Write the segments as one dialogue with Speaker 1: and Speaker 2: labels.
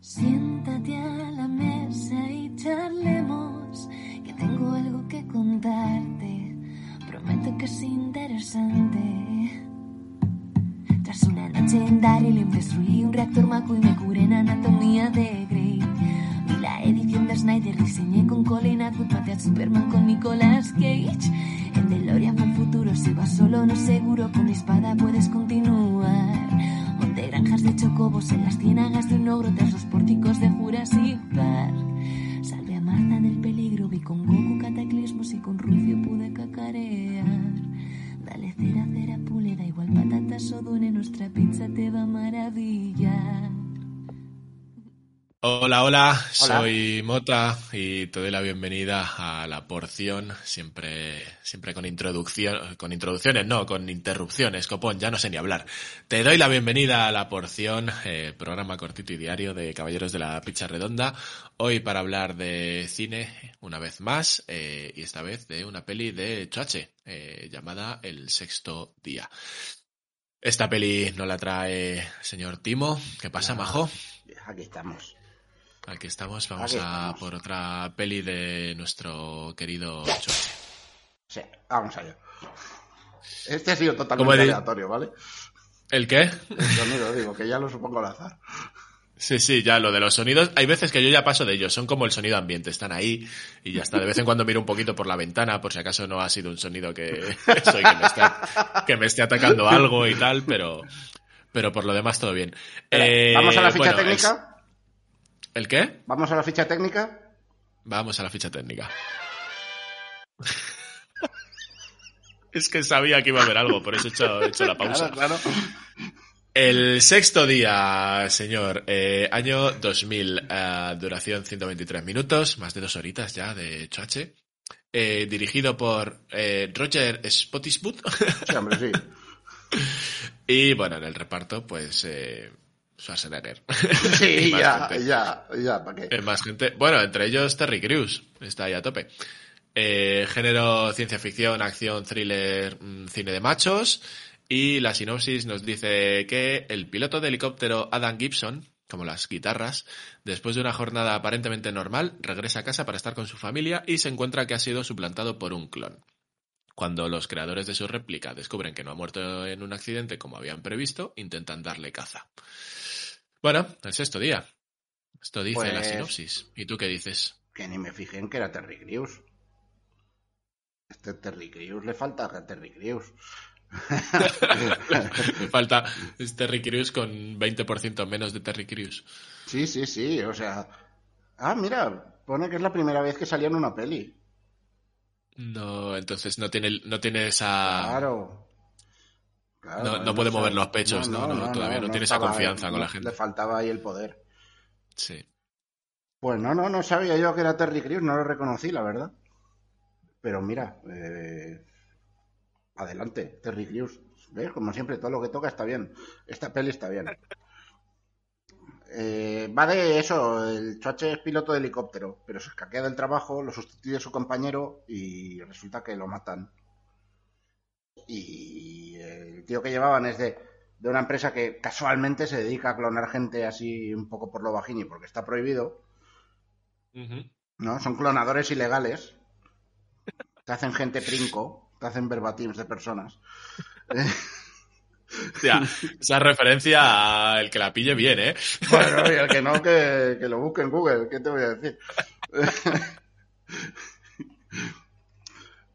Speaker 1: Siéntate a la mesa y charlemos, que tengo algo que contarte. Prometo que es interesante. Tras una noche en Daryl destruí un reactor Maco y me curé en anatomía de Grey. Vi la edición de Snyder, diseñé con Colin Atwood, maté a Superman con Nicolas Cage. En DeLorean fue el futuro, si vas solo no seguro, con mi espada puedes continuar. Granjas de chocobos en las ciénagas de un ogro tras los pórticos de Jurassic Park. Salve a Marta del peligro, vi con
Speaker 2: Hola, hola, soy Mota y te doy la bienvenida a la porción, siempre, siempre con introducción, con introducciones, no, con interrupciones, copón, ya no sé ni hablar. Te doy la bienvenida a la porción, eh, programa cortito y diario de Caballeros de la Picha Redonda, hoy para hablar de cine, una vez más, eh, y esta vez de una peli de Choache, eh, llamada El Sexto Día. Esta peli no la trae señor Timo, ¿qué pasa, majo?
Speaker 3: Aquí estamos.
Speaker 2: Aquí estamos, vamos
Speaker 3: Aquí
Speaker 2: a por otra peli de nuestro querido Choche.
Speaker 3: Sí, vamos allá. Este ha sido
Speaker 2: ¿Cómo
Speaker 3: totalmente aleatorio, ¿vale?
Speaker 2: ¿El qué?
Speaker 3: El sonido, digo, que ya lo supongo al azar.
Speaker 2: Sí, sí, ya lo de los sonidos, hay veces que yo ya paso de ellos, son como el sonido ambiente, están ahí y ya está. De vez en cuando miro un poquito por la ventana por si acaso no ha sido un sonido que soy que me esté, que me esté atacando algo y tal, pero pero por lo demás todo bien. Eh,
Speaker 3: Vamos a la ficha
Speaker 2: bueno,
Speaker 3: técnica.
Speaker 2: es- ¿El qué?
Speaker 3: Vamos a la ficha técnica.
Speaker 2: Vamos a la ficha técnica. es que sabía que iba a haber algo, por eso he hecho, he hecho la pausa.
Speaker 3: Claro, claro.
Speaker 2: El sexto día, señor. Eh, año 2000. eh, duración 123 minutos, más de dos horitas ya de choache. Eh, dirigido por Roger Spottiswoode.
Speaker 3: Sí, hombre, sí.
Speaker 2: y bueno, en el reparto, pues Schwarzenegger.
Speaker 3: Sí, ya,
Speaker 2: gente.
Speaker 3: ya, ya, ¿para qué?
Speaker 2: Más gente. Bueno, entre ellos Terry Crews. Está ahí a tope. Eh, género ciencia ficción, acción, thriller, mm, cine de machos. Y la sinopsis nos dice que el piloto de helicóptero Adam Gibson, como las guitarras, después de una jornada aparentemente normal, regresa a casa para estar con su familia y se encuentra que ha sido suplantado por un clon. Cuando los creadores de su réplica descubren que no ha muerto en un accidente como habían previsto, intentan darle caza. Bueno, el sexto día. Esto dice la
Speaker 3: Pues-
Speaker 2: sinopsis. ¿Y tú qué dices?
Speaker 3: Que ni me fijé en que era Terry Crews. Este Terry Crews le falta a Terry Crews.
Speaker 2: Falta es Terry Crews con 20% menos de Terry Crews.
Speaker 3: Sí, sí, sí, o sea... Ah, mira, pone que es la primera vez que salía en una peli.
Speaker 2: No, entonces no tiene, no tiene esa...
Speaker 3: Claro. Claro,
Speaker 2: No- no puede mover los pechos, no, no, todavía no tiene esa confianza con la gente.
Speaker 3: Le faltaba ahí el poder.
Speaker 2: Sí.
Speaker 3: Pues no, no, no sabía yo que era Terry Crews, no lo reconocí, la verdad. Pero mira, eh, adelante, Terry Crews. ¿Ves? Como siempre, todo lo que toca está bien. Esta peli está bien. Eh, va de eso, el Choache es piloto de helicóptero, pero se escaquea del trabajo, lo sustituye su compañero y resulta que lo matan. Y el tío que llevaban es de, de una empresa que casualmente se dedica a clonar gente así un poco por lo bajini porque está prohibido. ¿no? Son clonadores ilegales. Te hacen gente princo, te hacen verbatims de personas.
Speaker 2: O sea, esa referencia al que la pille bien, ¿eh?
Speaker 3: Bueno, y el que no, que, que lo busque en Google, ¿qué te voy a decir?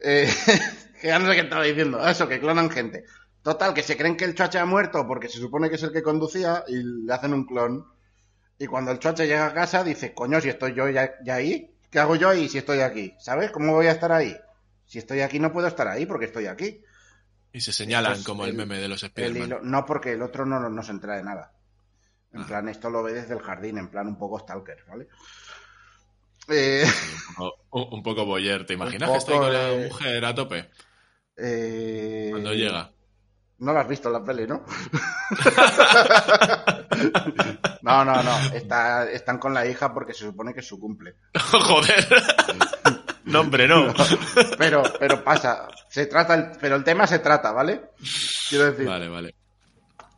Speaker 3: Eh, que ya no sé qué estaba diciendo. Eso, que clonan gente. Total, que se creen que el choache ha muerto porque se supone que es el que conducía y le hacen un clon. Y cuando el choache llega a casa dice, coño, si estoy yo ya, ya ahí, ¿qué hago yo ahí si estoy aquí? ¿Sabes? ¿Cómo voy a estar ahí? Si estoy aquí no puedo estar ahí porque estoy aquí.
Speaker 2: Y se señalan como el,
Speaker 3: el-
Speaker 2: meme de los Spiderman.
Speaker 3: no, porque el otro no, no se entera de nada. En
Speaker 2: Ah.
Speaker 3: plan, esto lo ve desde el jardín, en plan un poco stalker, ¿vale? Eh,
Speaker 2: Un poco, un- un poco boyer, ¿te imaginas que está ahí con la
Speaker 3: eh,
Speaker 2: mujer a tope
Speaker 3: eh,
Speaker 2: cuando llega?
Speaker 3: No lo has visto en la peli, ¿no? no, no, no. Está- están con la hija porque se supone que es su cumple.
Speaker 2: Joder. No, hombre, no.
Speaker 3: Pero, pero pasa. Se trata, el- pero el tema se trata, ¿vale? Quiero decir,
Speaker 2: Vale, vale.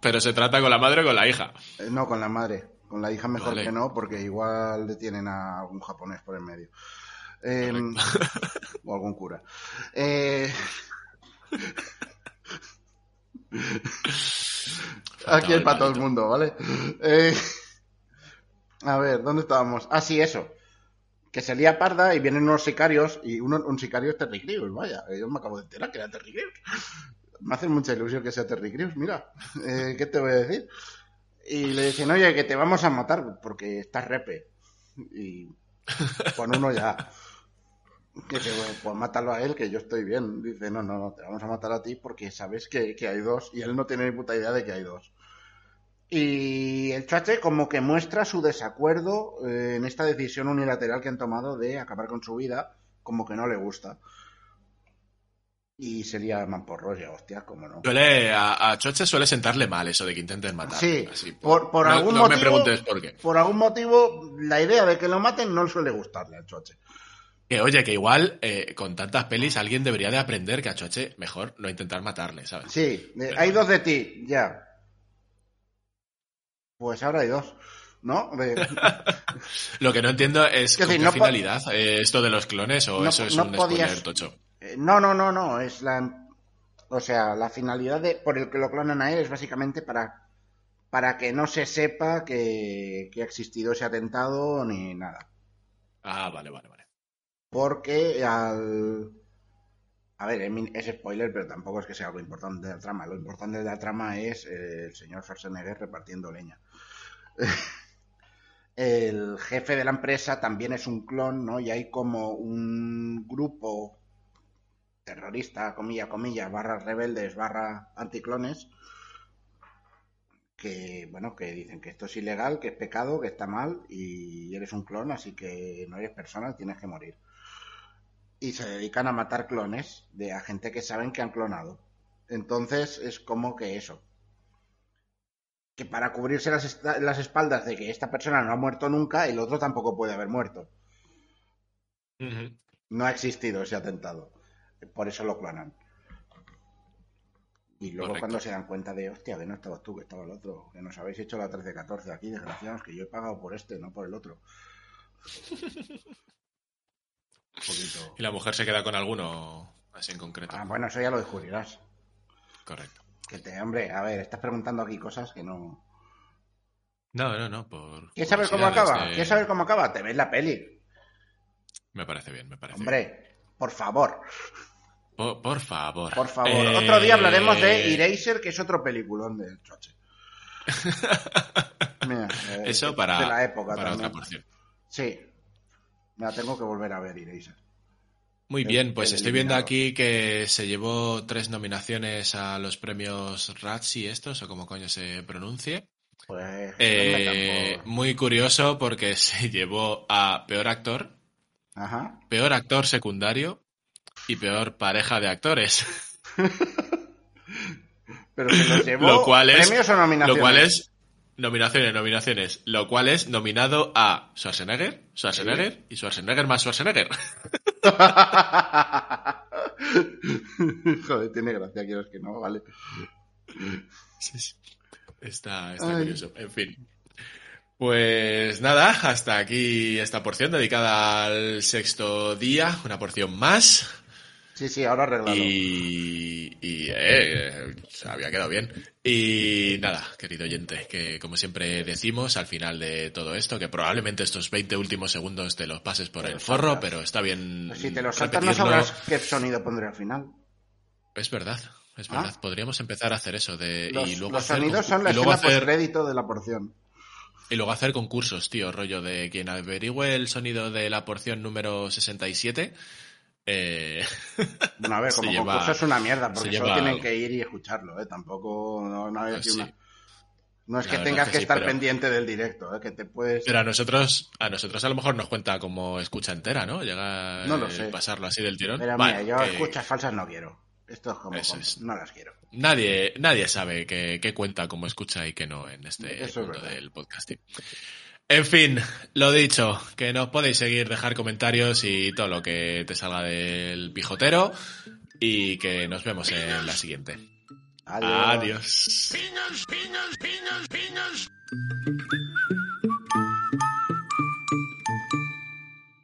Speaker 2: Pero se trata con la madre o con la hija.
Speaker 3: eh, no con la madre. Con la hija mejor
Speaker 2: Vale.
Speaker 3: que no, porque igual le tienen a algún japonés por el medio. Eh, o algún cura. Eh, Aquí hay para todo el mundo, ¿vale? Eh, a ver, ¿dónde estábamos? Ah, sí, eso. Que se lía parda y vienen unos sicarios y uno, un sicario es Terry Crews, vaya. Yo me acabo de enterar que era Terry Crews. Me hace mucha ilusión que sea Terry Crews, mira. Eh, ¿Qué te voy a decir? Y le dicen, oye, que te vamos a matar porque estás repe. Y con uno ya. Dice, pues mátalo a él, que yo estoy bien. Dice, no, no, no, te vamos a matar a ti porque sabes que, que hay dos. Y él no tiene ni puta idea de que hay dos. Y el Chache como que muestra su desacuerdo eh, en esta decisión unilateral que han tomado de acabar con su vida, como que no le gusta. Y sería mamporros ya, hostia, cómo no.
Speaker 2: Suele, a, a Choche suele sentarle mal eso de que intenten matar.
Speaker 3: Sí,
Speaker 2: Así,
Speaker 3: por, por
Speaker 2: no,
Speaker 3: algún
Speaker 2: no
Speaker 3: motivo.
Speaker 2: me preguntes por qué.
Speaker 3: Por algún motivo, la idea de que lo maten no suele gustarle al Choche.
Speaker 2: Que oye, que igual eh, con tantas pelis alguien debería de aprender que a Choche mejor no intentar matarle, ¿sabes?
Speaker 3: Sí,
Speaker 2: Pero-
Speaker 3: hay dos de ti, ya. Pues ahora hay dos, ¿no? De-
Speaker 2: Lo que no entiendo es con
Speaker 3: sí,
Speaker 2: qué
Speaker 3: no
Speaker 2: finalidad eh, esto de los clones o
Speaker 3: No
Speaker 2: eso es
Speaker 3: no
Speaker 2: un
Speaker 3: podías-
Speaker 2: tocho.
Speaker 3: Eh, No, no, no, no. Es la. O sea, la finalidad de, por el que lo clonan a él es básicamente para, para que no se sepa que, que ha existido ese atentado ni nada.
Speaker 2: Ah, vale, vale, vale.
Speaker 3: Porque al. A ver, es spoiler, pero tampoco es que sea algo importante de la trama. Lo importante de la trama es eh, el señor Schwarzenegger repartiendo leña. El jefe de la empresa también es un clon, ¿no? Y hay como un grupo terrorista, comilla, comilla, barra rebeldes, barra anticlones, que, bueno, que dicen que esto es ilegal, que es pecado, que está mal y eres un clon, así que no eres persona, tienes que morir. Y se dedican a matar clones de a gente que saben que han clonado. Entonces es como que eso. Que para cubrirse las, las espaldas de que esta persona no ha muerto nunca, el otro tampoco puede haber muerto. No ha existido ese atentado. Por eso lo clonan. Y luego
Speaker 2: Correcto.
Speaker 3: cuando se dan cuenta de, hostia, que no estabas tú, que estaba el otro, que nos habéis hecho la 13-14 aquí, desgraciados, que yo he pagado por este, no por el otro. Poquito.
Speaker 2: ¿Y la mujer se queda con alguno así en concreto?
Speaker 3: Ah, bueno, eso ya lo descubrirás.
Speaker 2: Correcto.
Speaker 3: Que te, hombre, a ver, estás preguntando aquí cosas que no.
Speaker 2: No, no, no. Por
Speaker 3: ¿Quieres saber cómo acaba?
Speaker 2: de-
Speaker 3: ¿Quieres saber cómo acaba? Te ves la peli.
Speaker 2: Me parece bien, me parece bien.
Speaker 3: Hombre, por favor,
Speaker 2: Por, por favor.
Speaker 3: por favor.
Speaker 2: Eh,
Speaker 3: Otro día hablaremos de Eraser, que es otro peliculón del choche. Mira, eh,
Speaker 2: Eso para,
Speaker 3: de la época
Speaker 2: para
Speaker 3: también.
Speaker 2: otra porción.
Speaker 3: Sí. Me la tengo que volver a ver, Eraser.
Speaker 2: Muy bien, pues estoy viendo aquí que se llevó tres nominaciones a los premios Razzie estos, o como coño se pronuncie.
Speaker 3: Pues.
Speaker 2: Eh, muy curioso porque se llevó a peor actor,
Speaker 3: Ajá.
Speaker 2: peor actor secundario y peor pareja de actores.
Speaker 3: Pero se los llevó.
Speaker 2: Lo cual es-
Speaker 3: ¿Premios o nominaciones?
Speaker 2: Lo cual es nominaciones, nominaciones. Lo cual es nominado a Schwarzenegger, Schwarzenegger y Schwarzenegger más Schwarzenegger.
Speaker 3: Joder, tiene gracia, quieres que no, vale.
Speaker 2: Sí, sí. Está, está curioso. En fin. Pues nada, hasta aquí esta porción dedicada al sexto día, una porción más.
Speaker 3: Sí, sí, ahora arreglado.
Speaker 2: Y, y eh, se había quedado bien. Y nada, querido oyente, que como siempre decimos al final de todo esto, que probablemente estos 20 últimos segundos te los pases por
Speaker 3: Te
Speaker 2: el
Speaker 3: los
Speaker 2: forro,
Speaker 3: saltas.
Speaker 2: pero está bien.
Speaker 3: Pues si te lo saltas, no sabrás qué sonido pondré al final.
Speaker 2: Es verdad, es
Speaker 3: Ah.
Speaker 2: verdad. Podríamos empezar a hacer eso de
Speaker 3: Los,
Speaker 2: y luego
Speaker 3: los
Speaker 2: hacer
Speaker 3: sonidos son la escena
Speaker 2: hacer
Speaker 3: postcrédito de la porción.
Speaker 2: y luego hacer concursos, tío, rollo de quien averigüe el sonido de la porción número 67 eh,
Speaker 3: Bueno, a ver, como
Speaker 2: lleva-
Speaker 3: concurso es una mierda, porque
Speaker 2: se
Speaker 3: solo
Speaker 2: lleva
Speaker 3: tienen que ir y escucharlo, ¿eh? Tampoco, no, no hay aquí
Speaker 2: sí.
Speaker 3: una... No es que tengas
Speaker 2: que
Speaker 3: que,
Speaker 2: sí,
Speaker 3: estar
Speaker 2: pero-
Speaker 3: pendiente del directo, ¿eh? que te puedes...
Speaker 2: Pero a nosotros, a nosotros a lo mejor nos cuenta como escucha entera, ¿no? Llega
Speaker 3: No lo sé.
Speaker 2: pasarlo así del tirón.
Speaker 3: Pero mira, yo
Speaker 2: que
Speaker 3: escuchas falsas no quiero. Esto es como...
Speaker 2: Es.
Speaker 3: No las quiero.
Speaker 2: Nadie, nadie sabe qué, cuenta como escucha y qué no en este
Speaker 3: Eso
Speaker 2: mundo del podcasting. En fin, lo dicho, que nos podéis seguir, dejar comentarios y todo lo que te salga del pijotero y que nos vemos en la siguiente.
Speaker 3: Adiós.
Speaker 2: Adiós.